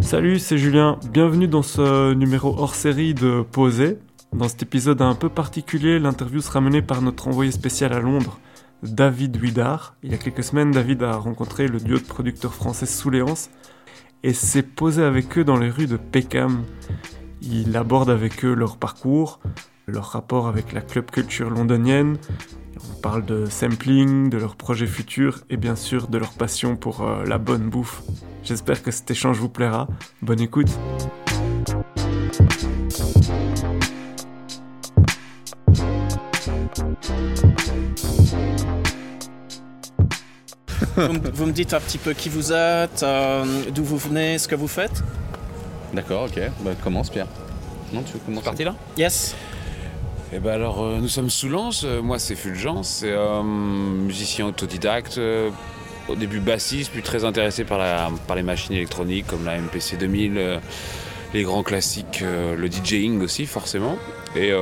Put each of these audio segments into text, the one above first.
Salut, c'est Julien. Bienvenue dans ce numéro hors série de Posé. Dans cet épisode un peu particulier, l'interview sera menée par notre envoyé spécial à Londres, David Huidard. Il y a quelques semaines, David a rencontré le duo de producteurs français Souléance et s'est posé avec eux dans les rues de Peckham. Il aborde avec eux leur parcours, leur rapport avec la club culture londonienne. On parle de sampling, de leurs projets futurs et bien sûr de leur passion pour euh, la bonne bouffe. J'espère que cet échange vous plaira. Bonne écoute. vous, me dites un petit peu qui vous êtes, euh, d'où vous venez, ce que vous faites D'accord, ok. Bah, commence Pierre. Non, tu veux commencer Parti là? Yes. Eh ben alors, euh, nous sommes sous. Euh, moi, c'est Fulgence, c'est musicien autodidacte. au début bassiste, puis très intéressé par, les machines électroniques comme la MPC 2000, les grands classiques, le DJing aussi, forcément. Et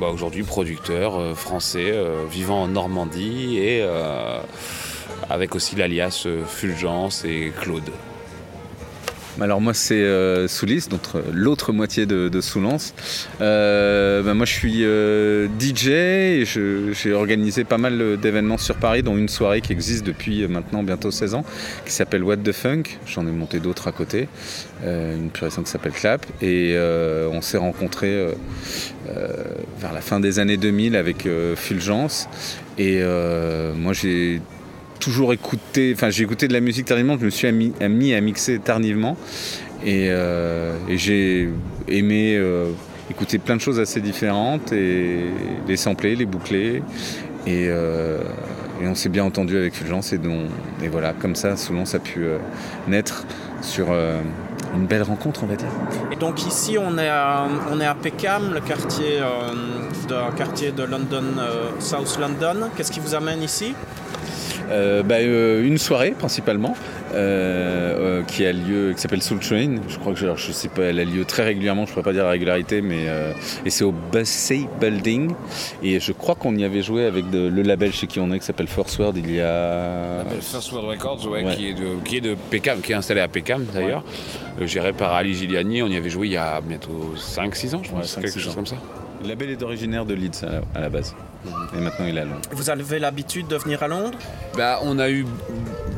bah, aujourd'hui, producteur français, vivant en Normandie et avec aussi l'alias euh, Fulgence et Claude. Alors moi c'est euh, Soulis, l'autre moitié de, de Soulance. Euh, ben, moi je suis euh, DJ et j'ai organisé pas mal d'événements sur Paris, dont une soirée qui existe depuis maintenant bientôt 16 ans, qui s'appelle What the Funk. J'en ai monté d'autres à côté, une pure qui s'appelle Clap. Et on s'est rencontrés vers la fin des années 2000 avec Fulgence. Et moi j'ai toujours écouté, enfin j'ai écouté de la musique tardivement, je me suis mis, à mixer tardivement et, euh, j'ai aimé euh, écouter plein de choses assez différentes et les sampler, les boucler et, euh, on s'est bien entendu avec Fulgence et, et voilà, comme ça Soulon ça a pu naître sur une belle rencontre, on va dire. Et donc ici, on est à, on est à Peckham, le quartier, de, quartier de London, South London. Qu'est-ce qui vous amène ici? euh, bah, euh, une soirée principalement euh, qui a lieu, qui s'appelle Soul Train. Je crois que je, je sais pas, elle a lieu très régulièrement. Je ne pourrais pas dire la régularité, mais et c'est au Bussey Building. Et je crois qu'on y avait joué avec le label chez qui on est, qui s'appelle First World. Il y a First World Records, Qui, est de, qui est de qui est installé à Peckham d'ailleurs, géré par Ali Giliani. On y avait joué il y a bientôt 5-6 ans, je pense, quelque chose comme ça. Le label est originaire de Leeds à la base. Et maintenant, il est à Londres. Vous avez l'habitude de venir à Londres? Bah, On a eu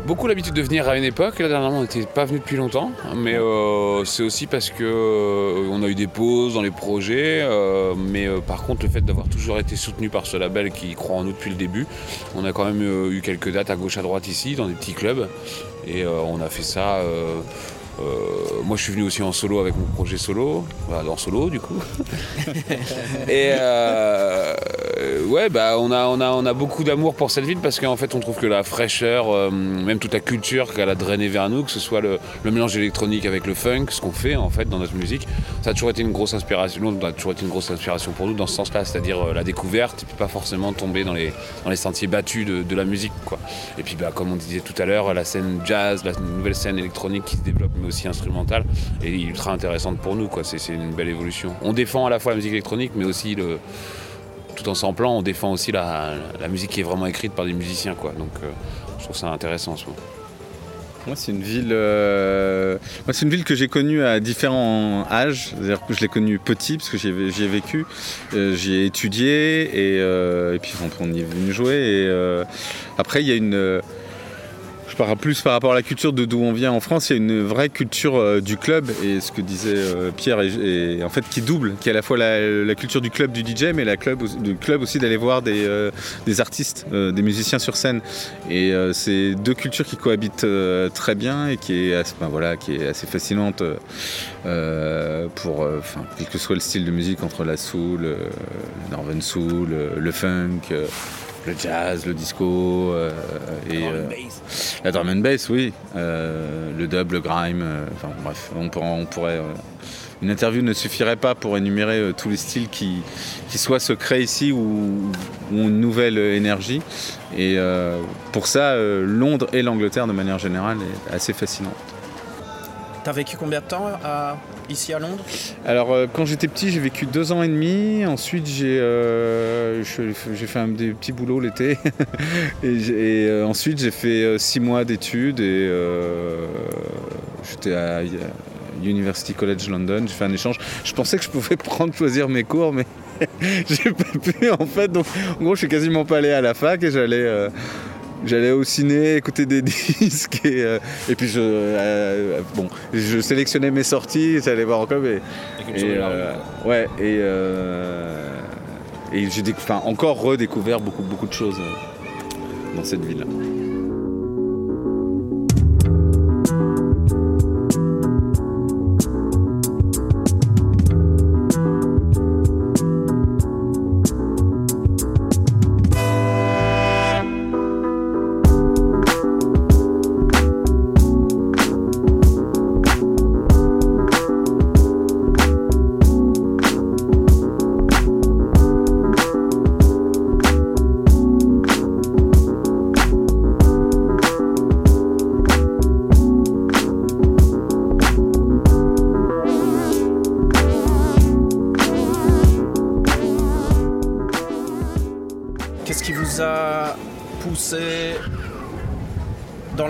beaucoup l'habitude de venir à une époque. Là, dernièrement, on n'était pas venu depuis longtemps. Mais euh, c'est aussi parce qu'on euh, a eu des pauses dans les projets. Euh, mais par contre, le fait d'avoir toujours été soutenu par ce label qui croit en nous depuis le début, on a quand même eu quelques dates à gauche à droite ici, dans des petits clubs. Et on a fait ça euh, moi, je suis venu aussi en solo avec mon projet solo, en solo du coup. euh, ouais, bah, on a, on a, on a beaucoup d'amour pour cette ville parce qu'en fait, on trouve que la fraîcheur, euh, même toute la culture qu'elle a drainée vers nous, que ce soit le, mélange électronique avec le funk, ce qu'on fait en fait dans notre musique, ça a toujours été une grosse inspiration. A toujours été une grosse inspiration pour nous dans ce sens-là, c'est-à-dire la découverte, et puis pas forcément tomber dans les, dans les sentiers battus de, la musique, quoi. Et puis, bah, comme on disait tout à l'heure, la scène jazz, la nouvelle scène électronique qui se développe aussi instrumentale et ultra intéressante pour nous. C'est, une belle évolution. On défend à la fois la musique électronique, mais aussi le, tout en samplant, on défend aussi la, musique qui est vraiment écrite par des musiciens. Quoi. Donc euh, je trouve ça intéressant en ce. Moi, c'est une ville. Euh, moi, c'est une ville que j'ai connue à différents âges. C'est-à-dire que je l'ai connue petit parce que j'y ai, vécu, euh, j'y ai étudié et, et puis on, est venu jouer. Et après, il y a une plus par rapport à la culture de d'où on vient en France, il y a une vraie culture euh, du club et ce que disait euh, Pierre est, en fait qui double, qui est à la fois la, culture du club du DJ, mais la club, du club aussi d'aller voir des, euh, artistes, des musiciens sur scène. Et c'est deux cultures qui cohabitent très bien et qui est, assez, ben voilà, qui est assez fascinante pour, quel que soit le style de musique entre la soul, le northern soul, le funk le jazz, le disco euh, et euh, la drum and bass, oui, euh, le dub, le grime, enfin bref, on pourrait, une interview ne suffirait pas pour énumérer tous les styles qui, qui soit se créent ici ou, ou, une nouvelle énergie. Et pour ça, Londres et l'Angleterre de manière générale est assez fascinante. T'as vécu combien de temps à- ici à Londres? Alors, euh, quand j'étais petit, j'ai vécu deux ans et demi. Ensuite, j'ai euh, fait un, des petits boulots l'été. et euh, ensuite, j'ai fait euh, six mois d'études et euh, j'étais à University College London. J'ai fait un échange. Je pensais que je pouvais prendre, choisir mes cours, mais j'ai pas pu en fait. Donc, en gros, je suis quasiment pas allé à la fac et j'allais. Euh, J'allais au ciné, écouter des disques et, euh, et puis je, euh, bon, je sélectionnais mes sorties, j'allais voir encore. Mais, et, euh, ouais, et, euh, et j'ai enfin, encore redécouvert beaucoup, beaucoup de choses euh, dans cette ville.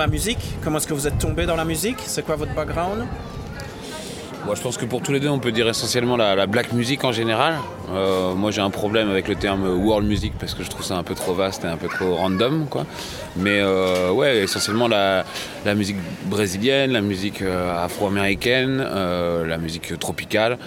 La musique? Comment est-ce que vous êtes tombé dans la musique? C'est quoi votre background? Moi, je pense que pour tous les deux, on peut dire essentiellement la, la black music en général. Euh, moi, j'ai un problème avec le terme world music parce que je trouve ça un peu trop vaste et un peu trop random, quoi. Mais euh, ouais, essentiellement la, musique brésilienne, la musique euh, afro-américaine, la musique tropicale.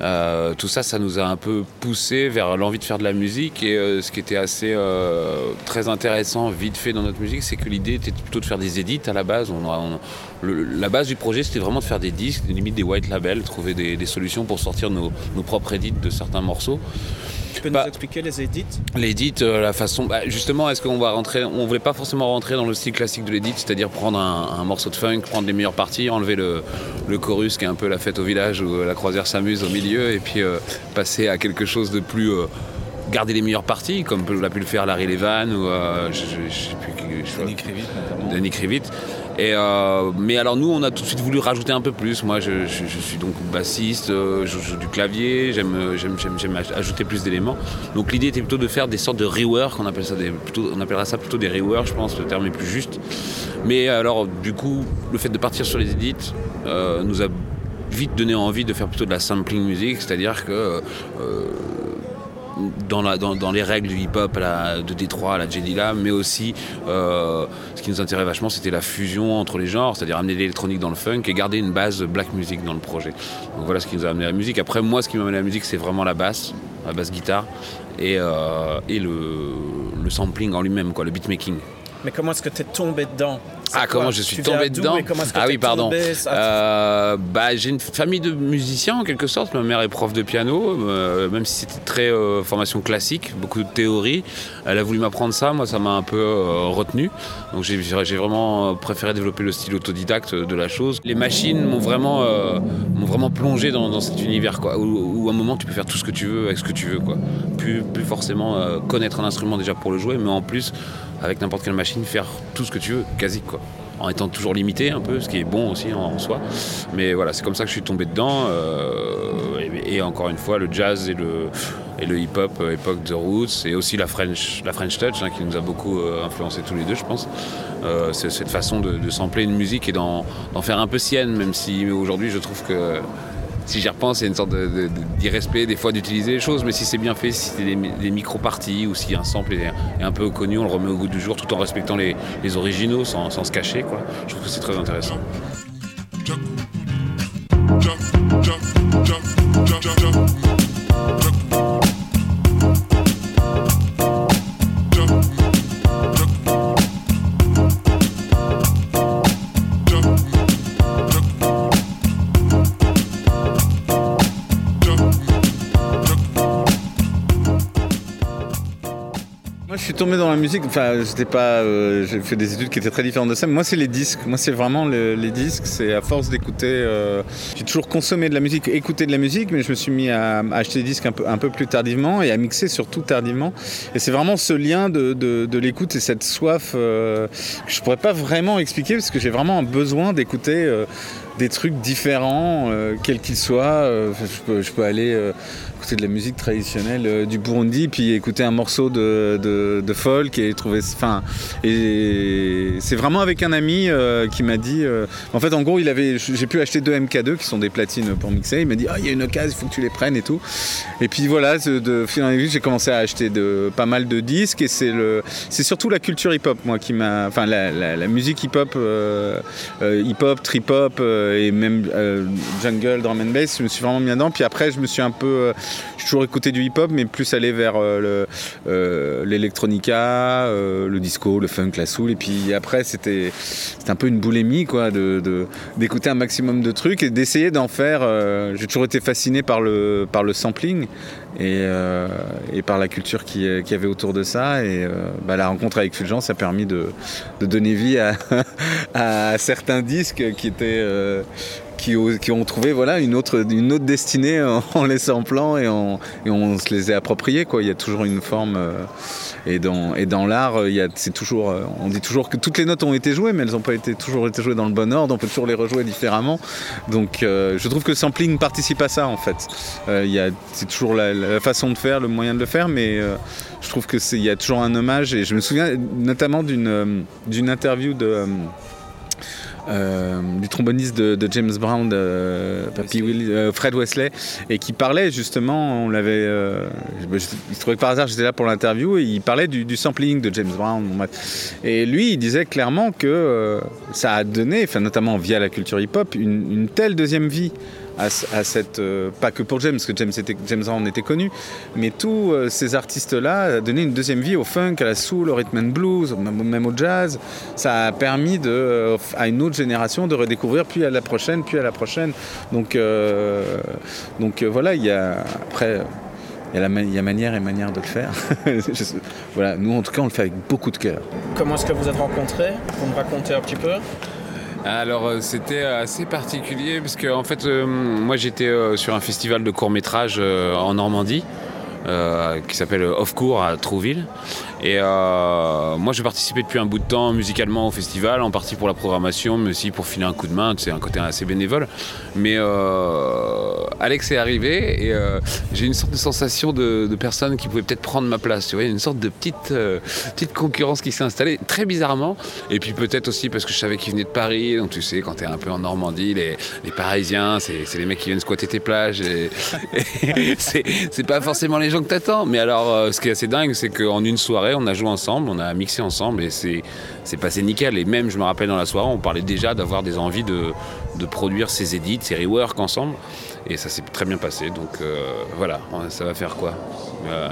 Euh, tout ça, ça nous a un peu poussé vers l'envie de faire de la musique. Et euh, ce qui était assez euh, très intéressant, vite fait dans notre musique, c'est que l'idée était plutôt de faire des édits à la base. On la base du projet, c'était vraiment de faire des disques, limite des white labels, trouver des, des solutions pour sortir nos, nos propres édits de certains morceaux. Tu peux Bah, nous expliquer les édits? L'édit, euh, la façon. bah, justement, est-ce qu'on va rentrer. On voulait pas forcément rentrer dans le style classique de l'édit, c'est-à-dire prendre un, un morceau de funk, prendre les meilleures parties, enlever le, le chorus qui est un peu la fête au village où euh, la croisière s'amuse au milieu, et puis euh, passer à quelque chose de plus. euh, garder les meilleures parties, comme l'a pu le faire Larry Levan ou. euh, je, je- je sais plus qui. je-. Denis Krivit. Euh, mais alors nous, on a tout de suite voulu rajouter un peu plus. Moi, je, suis donc bassiste, euh, je joue du clavier, j'aime, euh, ajouter plus d'éléments. Donc l'idée était plutôt de faire des sortes de rework, on appellera ça plutôt des rework, je pense, le terme est plus juste. Mais alors, du coup, le fait de partir sur les edits euh, nous a vite donné envie de faire plutôt de la sampling music, c'est-à-dire que dans, les règles du hip-hop de Détroit, à la J Dilla, mais aussi euh, ce qui nous intéressait vachement, c'était la fusion entre les genres, c'est-à-dire amener l'électronique dans le funk et garder une base black music dans le projet. Donc voilà ce qui nous a amené à la musique. Après, moi, ce qui m'a amené à la musique, c'est vraiment la basse, la basse guitare et, euh, le sampling en lui-même, quoi, le beatmaking. Mais comment est-ce que tu es tombé dedans Ah, comment je suis Tu tombé dedans Ah oui, pardon. Euh, bah, j'ai une famille de musiciens en quelque sorte. Ma mère est prof de piano, euh, même si c'était très euh, formation classique, beaucoup de théorie. Elle a voulu m'apprendre ça, moi ça m'a un peu retenu. Donc j'ai vraiment préféré développer le style autodidacte de la chose. Les machines m'ont vraiment, m'ont vraiment plongé dans, dans cet univers, quoi, où, où à un moment tu peux faire tout ce que tu veux avec ce que tu veux, quoi. Plus, plus forcément connaître un instrument déjà pour le jouer, mais en plus avec n'importe quelle machine faire tout ce que tu veux, quasi quoi en étant toujours limité un peu, ce qui est bon aussi en, soi. Mais voilà, c'est comme ça que je suis tombé dedans. euh, et, encore une fois, le jazz et le, hip-hop, euh, époque The Roots, et aussi la French, la French Touch, hein, qui nous a beaucoup euh, influencé tous les deux, je pense. Euh, c'est cette façon de, de sampler une musique et d'en faire un peu sienne, même si aujourd'hui je trouve que si j'y repense, c'est une sorte d'irrespect des fois d'utiliser les choses, mais si c'est bien fait, si c'est des, micro-parties ou si un sample est, un peu connu, on le remet au goût du jour tout en respectant les, originaux sans, se cacher. Je trouve que c'est très intéressant. Dans la musique. Enfin, j'étais pas. euh, j'ai fait des études qui étaient très différentes de ça. Mais moi, c'est les disques. Moi, c'est vraiment le- les disques. C'est à force d'écouter. euh, j'ai toujours consommé de la musique, écouté de la musique, mais je me suis mis à, acheter des disques un peu, un peu plus tardivement et à mixer surtout tardivement. Et c'est vraiment ce lien de, de- l'écoute et cette soif euh, que je pourrais pas vraiment expliquer parce que j'ai vraiment un besoin d'écouter. des trucs différents, quels qu'ils soient. Je, peux, aller écouter de la musique traditionnelle euh, du Burundi, puis écouter un morceau de, de- folk et trouver. Enfin, et c'est vraiment avec un ami euh, qui m'a dit. euh, en fait, en gros, il avait, j'ai pu acheter deux MK2 qui sont des platines pour mixer. Il m'a dit, ah, il y a une occasion, il faut que tu les prennes et tout. Et puis voilà, de, fil j'ai commencé à acheter de, pas mal de disques et c'est le, c'est surtout la culture hip-hop, moi, qui m'a, enfin, la, musique hip-hop, hip-hop, trip-hop et même jungle, drum and bass, je me suis vraiment mis dedans. Puis après, je me suis un peu, j'ai toujours écouté du hip-hop, mais plus allé vers euh, le, euh, l'électronica, euh, le disco, le funk, la soul. Et puis après, c'était, un peu une boulimie, quoi, d'écouter un maximum de trucs et d'essayer d'en faire. euh, j'ai toujours été fasciné par le sampling et, euh, et par la culture qui, qui avait autour de ça. Et euh, bah, la rencontre avec Fulgence a permis de, donner vie à, certains disques qui étaient. euh, qui, ont- trouvé voilà, une, autre, une autre destinée en, les samplant et, on se les est appropriés. Quoi. Il y a toujours une forme. euh, et dans, l'art, euh, y euh, on dit toujours que toutes les notes ont été jouées, mais elles n'ont pas été, toujours été jouées dans le bon ordre. On peut toujours les rejouer différemment. Donc euh, je trouve que le sampling participe à ça en fait. Euh, y c'est toujours la, la façon de faire, le moyen de le faire, mais euh, je trouve que il y a toujours un hommage. Et je me souviens notamment d'une euh, d'une interview de euh, du tromboniste de, de James Brown, euh, Fred Wesley, et qui parlait justement, on l'avait, il se trouvait que par hasard j'étais là pour l'interview, et il parlait du, du sampling de James Brown. Et lui, il disait clairement que ça a donné, enfin, notamment via la culture hip-hop, une, une telle deuxième vie euh, pas que pour James, parce que James, était, James Brown était connu, mais tous euh, ces artistes-là donné une deuxième vie au funk, à la soul, au rhythm and blues, même, au jazz. Ça a permis euh, à une autre génération de redécouvrir, puis à la prochaine, puis à la prochaine. Donc, voilà, il y a après. Il y, a manière et manière de le faire. Nous en tout cas on le fait avec beaucoup de cœur. Comment est-ce que vous êtes rencontrés? Vous me racontez un petit peu Alors euh, c'était assez particulier parce que en fait euh, moi j'étais euh, sur un festival de court métrage en Normandie euh, qui s'appelle Off Court à Trouville et euh, moi j'ai participé depuis un bout de temps musicalement au festival en partie pour la programmation mais aussi pour filer un coup de main c'est un côté assez bénévole. Mais euh, Alex est arrivé et euh, j'ai une sorte de sensation de, de personne qui pouvait peut-être prendre ma place tu vois une sorte de petite euh, petite concurrence qui s'est installée très bizarrement. Et puis peut-être aussi parce que je savais qu'il venait de Paris donc tu sais quand t'es un peu en Normandie les, Parisiens c'est les mecs qui viennent squatter tes plages et, et c'est pas forcément les gens que t'attends. Mais alors ce qui est assez dingue c'est qu'en une soirée on a joué ensemble on a mixé ensemble et c'est passé nickel. Et même je me rappelle dans la soirée on parlait déjà d'avoir des envies de, de produire ces edits ces reworks ensemble. Et ça s'est très bien passé. Donc euh, voilà. Ça va faire quoi? Euh,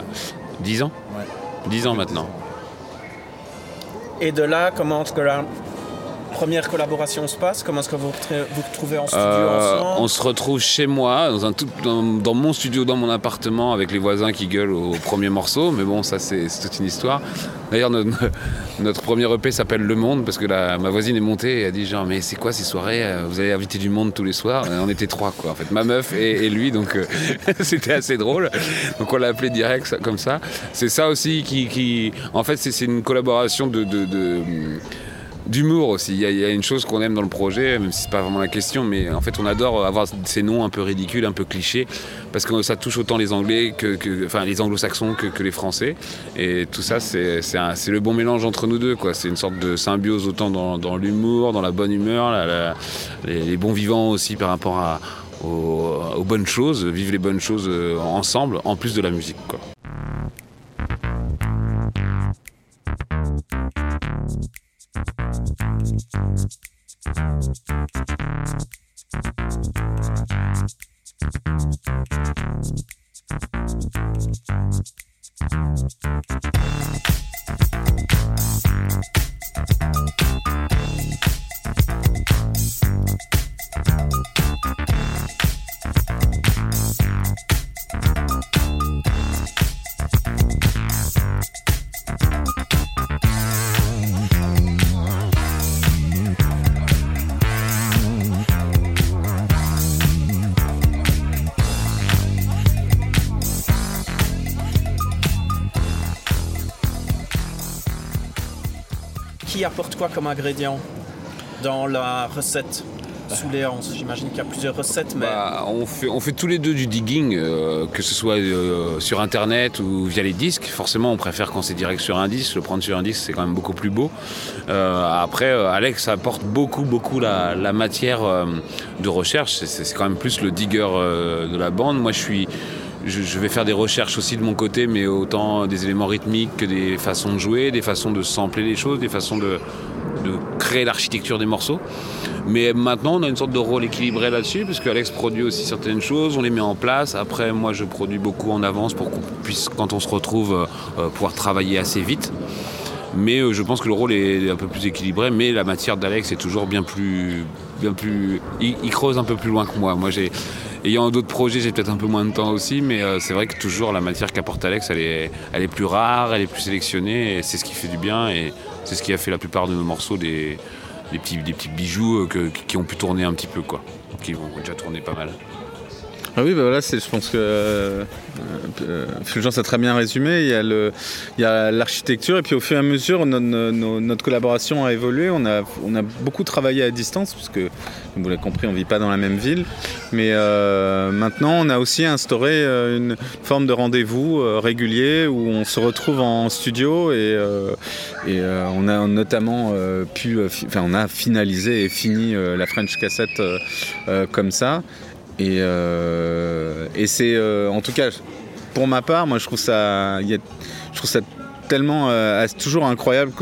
10 ans? 10 ans maintenant. Et de là, comment est-ce que première collaboration se passe Comment est-ce que vous vous retrouvez en studio Euh, ensemble on se retrouve chez moi, dans, un tout, dans, dans mon studio, dans mon appartement, avec les voisins qui gueulent au premier morceau. Mais bon, ça, c'est toute une histoire. D'ailleurs, notre, notre premier EP s'appelle Le Monde, parce que la- ma voisine est montée et a dit genre, mais c'est quoi ces soirées euh, Vous allez inviter du monde tous les soirs? Et On était trois, quoi, en fait. Ma meuf et, et lui, donc euh, c'était assez drôle. Donc on l'a appelé direct, comme ça. C'est ça aussi qui, qui- En fait, c'est c'est une collaboration de- de- de d'humour aussi. Il y, a, y a une chose qu'on aime dans le projet, même si c'est pas vraiment la question, mais en fait on adore avoir ces noms un peu ridicules, un peu clichés, parce que ça touche autant les Anglais que, enfin les Anglo-Saxons que, les Français. Et tout ça, c'est le bon mélange entre nous deux, quoi. C'est une sorte de symbiose autant dans, l'humour, dans la bonne humeur, les, bons vivants aussi par rapport aux bonnes choses, vivre les bonnes choses euh, ensemble, en plus de la musique, quoi. Qui apporte quoi comme ingrédient dans la recette sous les hanches? J'imagine qu'il y a plusieurs recettes, mais... Bah, on, fait, on fait tous les deux du digging, euh, que ce soit euh, sur Internet ou via les disques. Forcément, on préfère quand c'est direct sur un disque. Le prendre sur un disque, c'est quand même beaucoup plus beau. Euh, après, Alex apporte beaucoup, beaucoup la matière de recherche. C'est quand même plus le digger de la bande. Moi, je suis je, vais faire des recherches aussi de mon côté, mais autant des éléments rythmiques que des façons de jouer, des façons de sampler les choses, des façons de, créer l'architecture des morceaux. Mais maintenant, on a une sorte de rôle équilibré là-dessus, parce qu'Alex produit aussi certaines choses, on les met en place. Après, moi, je produis beaucoup en avance pour qu'on puisse, quand on se retrouve, euh, pouvoir travailler assez vite. Mais euh, je pense que le rôle est un peu plus équilibré, mais la matière d'Alex est toujours bien plus. Bien plus il, il, creuse un peu plus loin que moi. Moi, j'ai Ayant d'autres projets, j'ai peut-être un peu moins de temps aussi, mais euh, c'est vrai que toujours la matière qu'apporte Alex, elle est, plus rare, elle est plus sélectionnée, et c'est ce qui fait du bien, et c'est ce qui a fait la plupart de nos morceaux des, petits, bijoux euh, qui ont pu tourner un petit peu, quoi. Qui ont déjà tourné pas mal. Ah oui, bah voilà, je pense que euh, euh, Fulgence a très bien résumé. Il y a, le, il y a l'architecture et puis au fur et à mesure, notre, collaboration a évolué. On a, on a beaucoup travaillé à distance parce que, comme vous l'avez compris, on ne vit pas dans la même ville. Mais euh, maintenant, on a aussi instauré une forme de rendez-vous régulier où on se retrouve en studio et, et on a notamment pu, enfin, on a finalisé et fini la French Cassette comme ça. Euh, et, c'est, euh, en tout cas, pour ma part, moi je trouve ça, je trouve ça tellement euh, toujours incroyable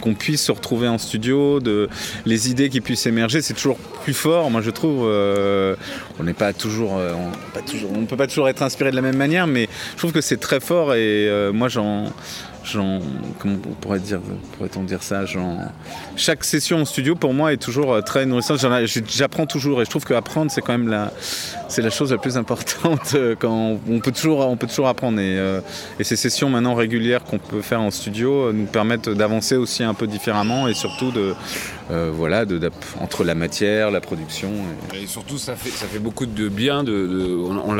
qu'on puisse se retrouver en studio, de les idées qui puissent émerger, c'est toujours plus fort. Moi, je trouve, on n'est pas toujours, on, pas peut pas toujours être inspiré de la même manière, mais je trouve que c'est très fort et moi j'en comment pourrait dire, pourrait-on dire ça, chaque session en studio pour moi est toujours euh, très nourrissante. J'apprends toujours et je trouve qu'apprendre c'est quand même la, c'est la chose la plus importante euh, quand on peut toujours, on peut toujours apprendre et, euh, et ces sessions maintenant régulières qu'on peut faire en studio nous permettent d'avancer aussi un peu différemment et surtout de, voilà, de, entre la matière, la production. Et, surtout ça fait, beaucoup de bien. On,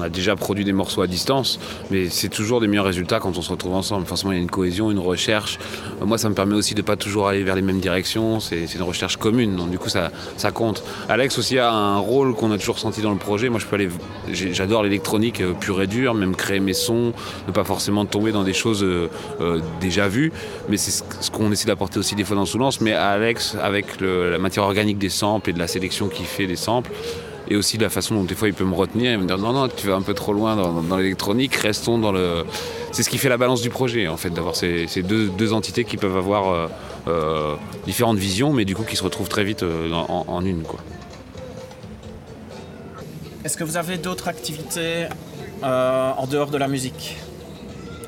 a déjà produit des morceaux à distance, mais c'est toujours des meilleurs résultats quand on se retrouve ensemble. Forcément, il y a une cohésion, une recherche. Moi, ça me permet aussi de ne pas toujours aller vers les mêmes directions. C'est une recherche commune, donc du coup, ça, ça compte. Alex aussi a un rôle qu'on a toujours senti dans le projet. Moi, je peux aller. J'adore l'électronique euh, pure et dure, même créer mes sons, ne pas forcément tomber dans des choses euh, euh, déjà vues. Mais c'est ce qu'on essaie d'apporter aussi des fois dans Mais Alex, avec la matière organique des samples et de la sélection qu'il fait des samples, et aussi la façon dont des fois il peut me retenir et me dire non non tu vas un peu trop loin dans l'électronique restons dans le c'est ce qui fait la balance du projet, en fait, d'avoir ces, deux, entités qui peuvent avoir euh, euh, différentes visions, mais du coup qui se retrouvent très vite euh, en, une. Quoi. Est-ce que vous avez d'autres activités en dehors de la musique?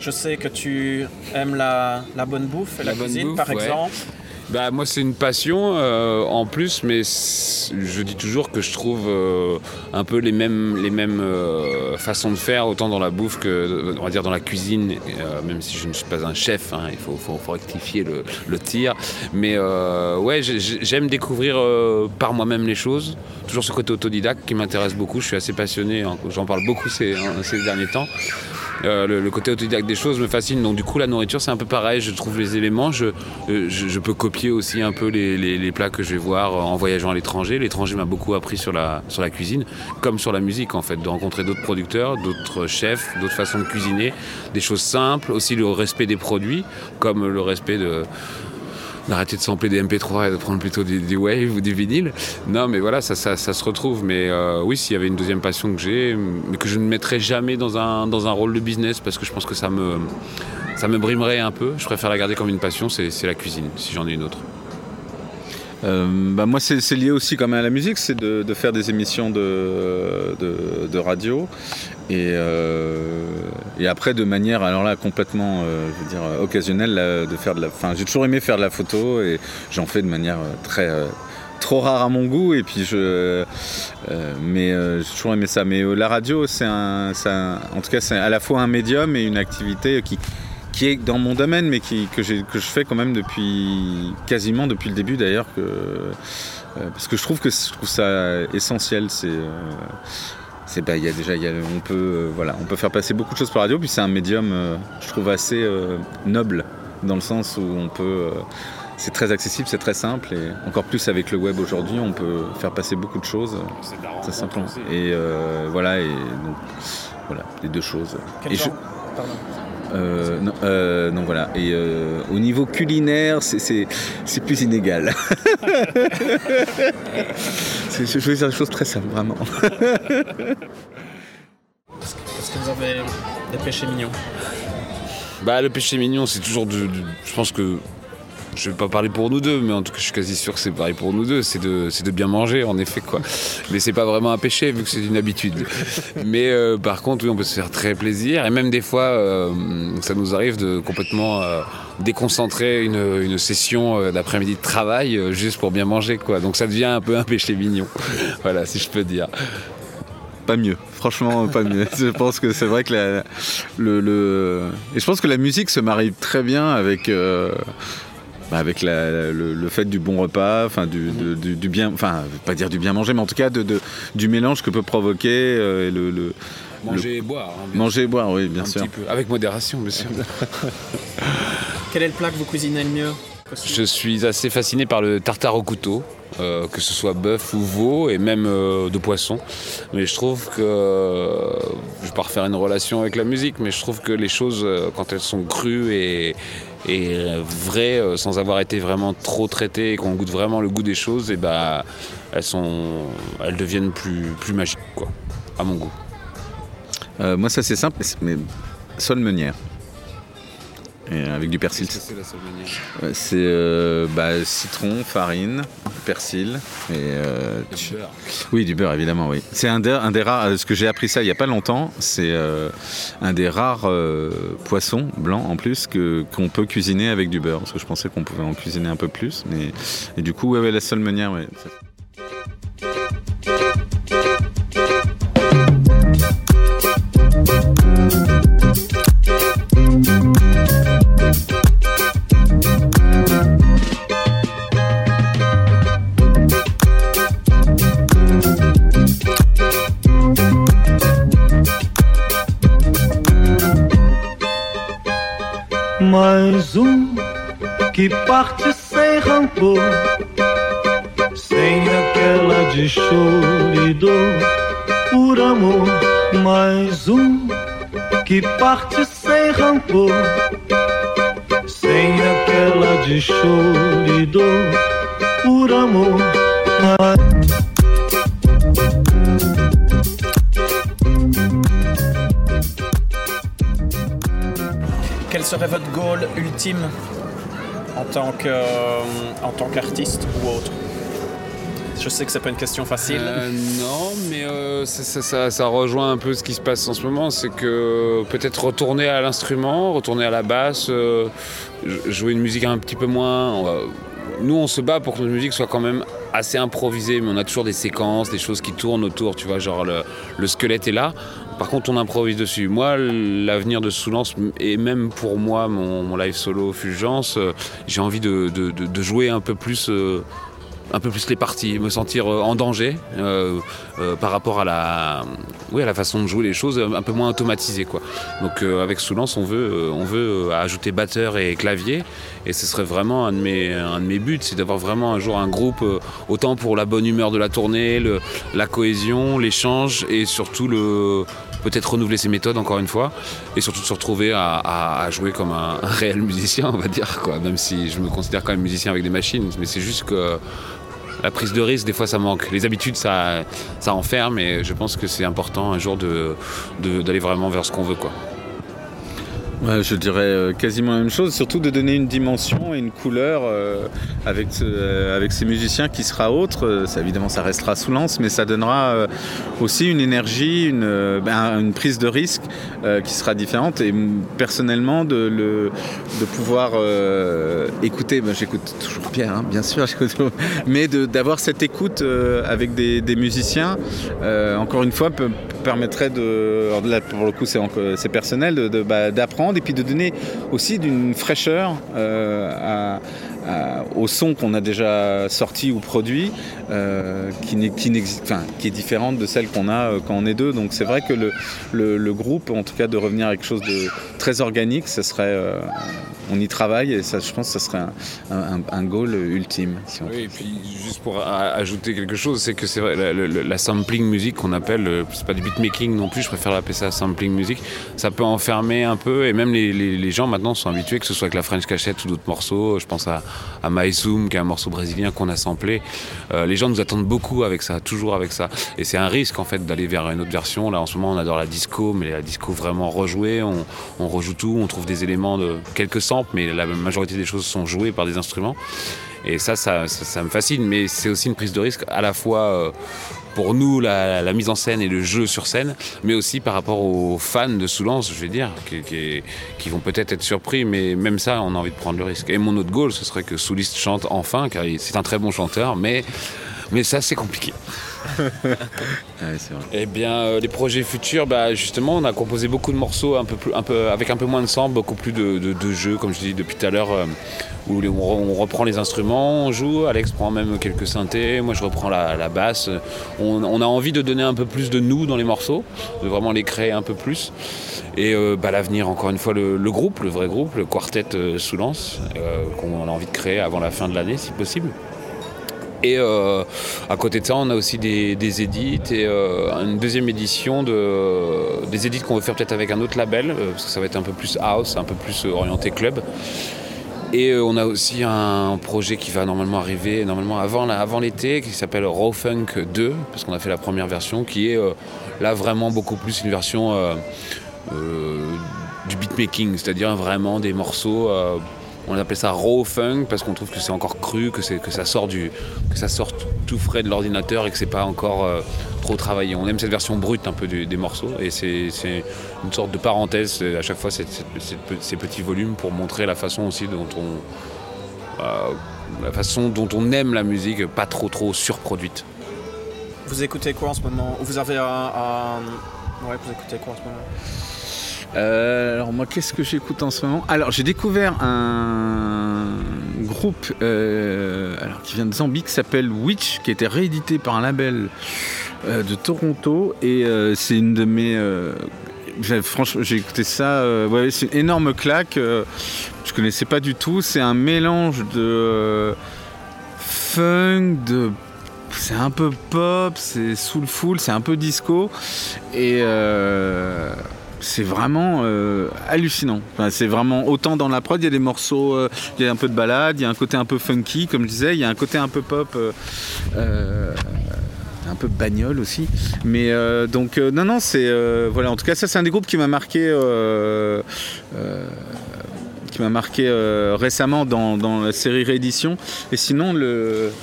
Je sais que tu aimes la, bonne bouffe et la, cuisine, par exemple. Bah, moi, c'est une passion euh, en plus, mais je dis toujours que je trouve euh, un peu les mêmes, les mêmes euh, façons de faire, autant dans la bouffe que on va dire dans la cuisine, même si je ne suis pas un chef, hein, il faut, faut, rectifier le, tir. Mais ouais, j'aime découvrir par moi-même les choses. Toujours ce côté autodidacte qui m'intéresse beaucoup. Je suis assez passionné, hein, j'en parle beaucoup ces, ces derniers temps. Euh, le, côté autodidacte des choses me fascine. Donc du coup, la nourriture, c'est un peu pareil. Je trouve les éléments. Je, euh, peux copier aussi un peu les, plats que je vais voir en voyageant à l'étranger. L'étranger m'a beaucoup appris sur la cuisine, comme sur la musique en fait, de rencontrer d'autres producteurs, d'autres chefs, d'autres façons de cuisiner, des choses simples, aussi le respect des produits, comme le respect de d'arrêter de sampler des MP3 et de prendre plutôt des, Wave ou des vinyles. Non, mais voilà, ça, ça, se retrouve. Mais euh, oui, s'il y avait une deuxième passion que j'ai, mais que je ne mettrais jamais dans un, dans un rôle de business parce que je pense que ça me, ça me brimerait un peu. Je préfère la garder comme une passion, c'est la cuisine, si j'en ai une autre. Euh, bah moi, c'est lié aussi quand même à la musique, c'est de, faire des émissions de, de radio. Et, euh, et, après, de manière, alors là, complètement, euh, je veux dire, occasionnelle, de faire de la. Enfin, j'ai toujours aimé faire de la photo et j'en fais de manière très trop rare à mon goût et puis je mais j'ai toujours aimé ça mais la radio c'est un, en tout cas c'est à la fois un médium et une activité qui qui est dans mon domaine, mais qui, que, que, je fais quand même depuis quasiment depuis le début d'ailleurs, euh, parce que je trouve que je trouve ça essentiel. C'est, euh, c'est bah, y a déjà, y a, on peut, euh, voilà, on peut faire passer beaucoup de choses par radio, puis c'est un médium, je trouve assez noble dans le sens où on peut c'est très accessible, c'est très simple et encore plus avec le web aujourd'hui, on peut faire passer beaucoup de choses. C'est simplement. Et euh, voilà, et donc voilà, les deux choses. Quel genre? Euh, non, euh, non, voilà. Et au niveau culinaire, c'est plus inégal. je veux dire des choses très simples, vraiment. Est-ce que vous avez des péchés mignons bah, le péché mignon, c'est toujours du, Je pense que je vais pas parler pour nous deux, mais en tout cas, je suis quasi sûr que c'est pareil pour nous deux. C'est de, de, bien manger, en effet, quoi. Mais c'est pas vraiment un péché, vu que c'est une habitude. Mais euh, par contre, oui, on peut se faire très plaisir. Et même des fois, euh, ça nous arrive de complètement euh, déconcentrer une, une session d'après-midi de travail juste pour bien manger, quoi. Donc ça devient un peu un péché mignon. voilà, si je peux dire pas mieux. Franchement, pas mieux. je pense que c'est vrai que la, le, Et je pense que la musique se marie très bien avec, bah, avec le, fait du bon repas, enfin du, bien, enfin pas dire du bien manger, mais en tout cas de, du mélange que peut provoquer euh, le, Manger et boire. Hein, manger et boire, oui, bien sûr. Avec modération, bien sûr. Quel est le plat que vous cuisinez le mieux Je suis assez fasciné par le tartare au couteau. Euh, que ce soit bœuf ou veau et même euh, de poisson. Mais je trouve que, je vais pas refaire une relation avec la musique, mais je trouve que les choses, quand elles sont crues et, et euh, vrai euh, sans avoir été vraiment trop traité et qu'on goûte vraiment le goût des choses, et bah, elles, sont, elles deviennent plus, plus magiques, à mon goût. Euh, moi, ça c'est simple, mais sol meunière avec du persil. C'est euh, bah, citron, farine, persil et euh, du beurre. Oui, du beurre évidemment. Oui. C'est un, un, des rares. Ce que j'ai appris ça il n'y a pas longtemps. C'est euh, un des rares poissons blancs en plus que qu'on peut cuisiner avec du beurre. Parce que je pensais qu'on pouvait en cuisiner un peu plus, mais et du coup, ouais, la seule manière, ouais. Aquela de choro e dor, por amor. Mais um que parte sem rancor, sem aquela de choro e dor, por amor. serait votre goal ultime en tant euh, qu'artiste ou autre? Je sais que c'est pas une question facile. Euh, non, mais euh, ça, rejoint un peu ce qui se passe en ce moment. C'est que peut-être retourner à l'instrument, retourner à la basse, jouer une musique un petit peu moins. Nous, on se bat pour que notre musique soit quand même assez improvisée, mais on a toujours des séquences, des choses qui tournent autour. Tu vois, genre le squelette est là. Par contre, on improvise dessus. Moi, l'avenir de Soulance, et même pour moi, mon, live solo Fulgence, euh, j'ai envie de, jouer un peu plus. Euh, un peu plus les parties, me sentir euh, en danger par rapport à la, oui, à la façon de jouer les choses, un peu moins automatisé. Quoi. Donc avec Soulance, on veut, on veut ajouter batteur et clavier, et ce serait vraiment un de mes, un de mes buts, c'est d'avoir vraiment un jour un groupe, autant pour la bonne humeur de la tournée, la cohésion, l'échange, et surtout le, peut-être renouveler ses méthodes encore une fois, et surtout de se retrouver à, jouer comme un, réel musicien, on va dire, quoi. Même si je me considère quand même musicien avec des machines, mais c'est juste que la prise de risque, des fois, ça manque. Les habitudes, ça, ça enferme, et je pense que c'est important un jour d'aller de, vraiment vers ce qu'on veut, quoi je dirais euh, quasiment la même chose, surtout de donner une dimension et une couleur euh, avec, euh, avec ces musiciens qui sera autre. Ça, évidemment, ça restera sous lance, mais ça donnera aussi une énergie, une, ben, une prise de risque qui sera différente. Et personnellement, de, le, de pouvoir écouter, ben, j'écoute toujours Pierre, hein, bien sûr, mais d'avoir cette écoute avec des, musiciens, encore une fois, permettrait de, là pour le coup c'est personnel, d'apprendre et puis de donner aussi d'une fraîcheur euh, au son qu'on a déjà sorti ou produit, euh, qui, est différente de celle qu'on a euh, quand on est deux. Donc c'est vrai que le, le, groupe, en tout cas de revenir à quelque chose de très organique, ce serait, on y travaille et ça, je pense que ça serait un, goal ultime. oui, et puis juste pour ajouter quelque chose, c'est que c'est vrai, la, sampling musique qu'on appelle, c'est pas du beatmaking non plus, je préfère l'appeler ça sampling musique, ça peut enfermer un peu et même les, gens maintenant sont habitués, que ce soit avec la French Cachette ou d'autres morceaux, je pense à, à Zoom, qui est un morceau brésilien qu'on a samplé, euh, les gens nous attendent beaucoup avec ça, toujours avec ça. Et c'est un risque en fait d'aller vers une autre version. Là en ce moment on adore la disco, mais la disco vraiment rejouée, on, on rejoue tout, on trouve des éléments de quelques samples, mais la majorité des choses sont jouées par des instruments. Et ça, ça, me fascine, mais c'est aussi une prise de risque à la fois euh, pour nous la, mise en scène et le jeu sur scène, mais aussi par rapport aux fans de Soulance, je vais dire, qui, vont peut-être être surpris, mais même ça, on a envie de prendre le risque. Et mon autre goal, ce serait que Souliste chante enfin, car c'est un très bon chanteur, mais, mais ça, c'est compliqué. Eh bien, euh, les projets futurs, bah, justement, on a composé beaucoup de morceaux avec un peu moins de sang, beaucoup plus de, jeux, comme je dis depuis tout à l'heure, euh, où on, reprend les instruments, on joue, Alex prend même quelques synthés, moi je reprends la, basse. On, a envie de donner un peu plus de nous dans les morceaux, de vraiment les créer un peu plus. Et euh, bah, l'avenir, encore une fois, le, groupe, le vrai groupe, le quartet sous lance, qu'on a envie de créer avant la fin de l'année si possible. Et euh, à côté de ça, on a aussi des, des édits et euh, une deuxième édition de, des édits qu'on veut faire peut-être avec un autre label, euh, parce que ça va être un peu plus house, un peu plus orienté club. Et on a aussi un projet qui va normalement arriver normalement avant, avant l'été, qui s'appelle Raw Funk 2, parce qu'on a fait la première version, qui est là vraiment beaucoup plus une version du beatmaking, c'est-à-dire vraiment des morceaux on appelle ça raw funk parce qu'on trouve que c'est encore cru, que, ça sort du, que ça sort tout frais de l'ordinateur et que c'est pas encore euh, trop travaillé. On aime cette version brute un peu des, morceaux et c'est une sorte de parenthèse à chaque fois ces petits volumes pour montrer la façon aussi dont on, euh, la façon dont on aime la musique, pas trop trop surproduite. Vous écoutez quoi en ce moment? Vous avez un, Ouais, vous écoutez quoi en ce moment? Euh, alors moi, qu'est-ce que j'écoute en ce moment? Alors j'ai découvert un groupe euh, alors, qui vient de Zambie qui s'appelle Witch, qui a été réédité par un label euh, de Toronto et c'est une de mes franchement, j'ai écouté ça. c'est une énorme claque. je connaissais pas du tout. C'est un mélange de funk, de c'est un peu pop, c'est soulful, c'est un peu disco et c'est vraiment euh, hallucinant. c'est vraiment autant dans la prod, il y a des morceaux, euh, il y a un peu de balade, il y a un côté un peu funky, comme je disais, il y a un côté un peu pop. Euh, un peu bagnole aussi mais donc non non c'est voilà en tout cas ça c'est un des groupes qui m'a marqué qui m'a marqué récemment dans, la série réédition et sinon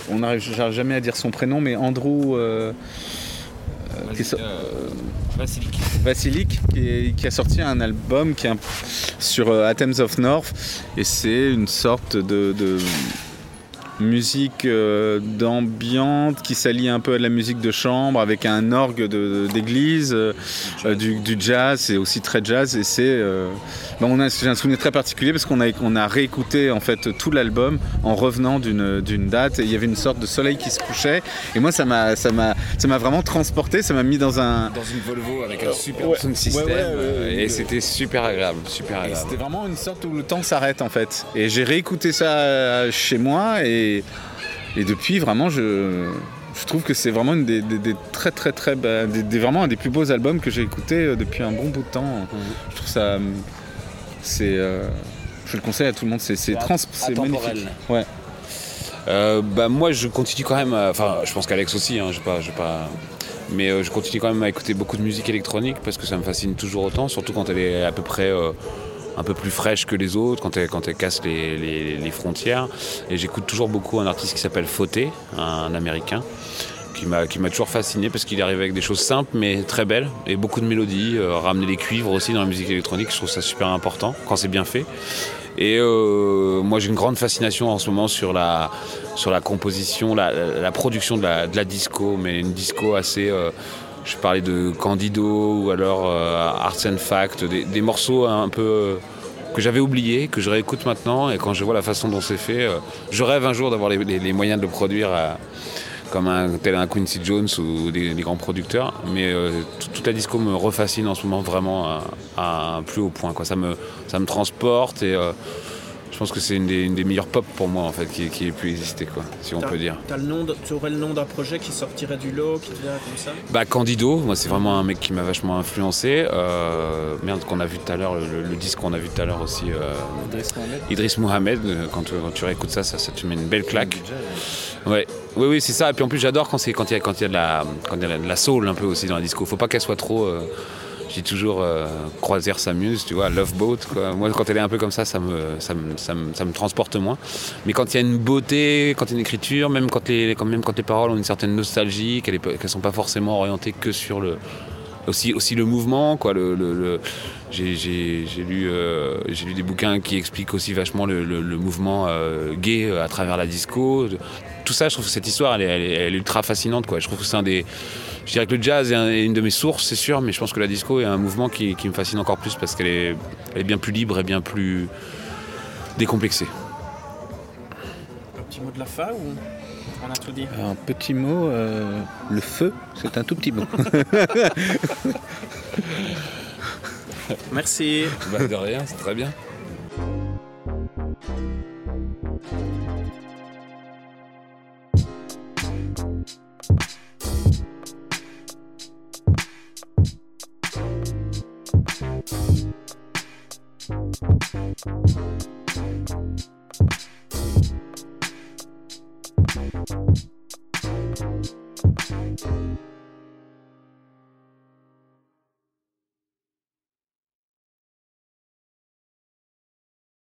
on n'arrive jamais à dire son prénom mais Andrew. Qui, a sorti un album qui est sur euh, Atoms of North et c'est une sorte de musique euh, d'ambiante qui s'allie un peu à la musique de chambre avec un orgue d'église, euh, du, jazz, c'est aussi très jazz et c'est euh, j'ai un souvenir très particulier parce qu'on a on a réécouté en fait tout l'album en revenant d'une date et il y avait une sorte de soleil qui se couchait et moi ça m'a ça m'a ça m'a vraiment transporté, ça m'a mis dans un dans une Volvo avec un super sound system et c'était super agréable, super agréable. C'était vraiment une sorte où le temps s'arrête en fait. Et j'ai réécouté ça chez moi et et, depuis, vraiment, je, trouve que c'est vraiment une des, très très très des, vraiment un des plus beaux albums que j'ai écouté euh, depuis un bon bout de temps. Mhm. Je trouve ça c'est euh, je le conseille à tout le monde c'est c'est magnifique. Ouais. Euh, bah moi je continue quand même enfin je pense qu'Alex aussi hein, je pas pas mais je continue quand même à écouter beaucoup de musique électronique parce que ça me fascine toujours autant surtout quand elle est à peu près un peu plus fraîche que les autres, quand elle, casse les, frontières. Et j'écoute toujours beaucoup un artiste qui s'appelle Fauté, un américain, qui m'a, toujours fasciné parce qu'il arrive avec des choses simples mais très belles et beaucoup de mélodies, euh, ramener les cuivres aussi dans la musique électronique, je trouve ça super important quand c'est bien fait. Et euh, moi j'ai une grande fascination en ce moment sur la, composition, la, production de la, de la, disco, mais une disco assez... Euh, je parlais de Candido ou alors euh, Arts and Fact, des, morceaux un peu euh, que j'avais oubliés, que je réécoute maintenant. Et quand je vois la façon dont c'est fait, euh, je rêve un jour d'avoir les, moyens de le produire comme un, tel un Quincy Jones ou des, grands producteurs. Mais toute la disco me refascine en ce moment vraiment à, un plus haut point. Ça, me, ça me transporte et je pense que c'est une des, meilleures pop pour moi en fait qui, qui ait pu exister quoi, si on peut dire. le nom tu aurais le nom d'un projet qui sortirait du lot, qui vient comme ça? Bah Candido, moi c'est vraiment un mec qui m'a vachement influencé. Euh, merde qu'on a vu tout à l'heure, le, disque qu'on a vu tout à l'heure aussi. Euh, Idriss Mohamed. Euh, quand, tu réécoutes ça, ça, te met une belle claque. Ouais. Oui, oui, c'est ça. Et puis en plus, j'adore quand il y, a, quand y, a de la, quand il y a de la soul un peu aussi dans la disco. Faut pas qu'elle soit trop. J'ai toujours euh, croisière s'amuse, tu vois, Love Boat. Moi, quand elle est un peu comme ça, ça me, ça me, ça me, ça me transporte moins. Mais quand il y a une beauté, quand il y a une écriture, même quand les, quand, même quand les paroles ont une certaine nostalgie, qu'elles ne sont pas forcément orientées que sur le, aussi, aussi le mouvement. Quoi, le, le, j'ai, lu, euh, j'ai lu des bouquins qui expliquent aussi vachement le, mouvement euh, gay euh, à travers la disco. Tout ça, je trouve que cette histoire, elle est, elle est, ultra fascinante. Quoi. Je trouve que c'est un des. Je dirais que le jazz est, une de mes sources, c'est sûr, mais je pense que la disco est un mouvement qui, qui me fascine encore plus parce qu'elle est, elle est bien plus libre et bien plus décomplexée. Un petit mot de la fin ou on a tout dit? Un petit mot, euh, le feu, c'est un tout petit mot. Merci. Bah de rien, c'est très bien.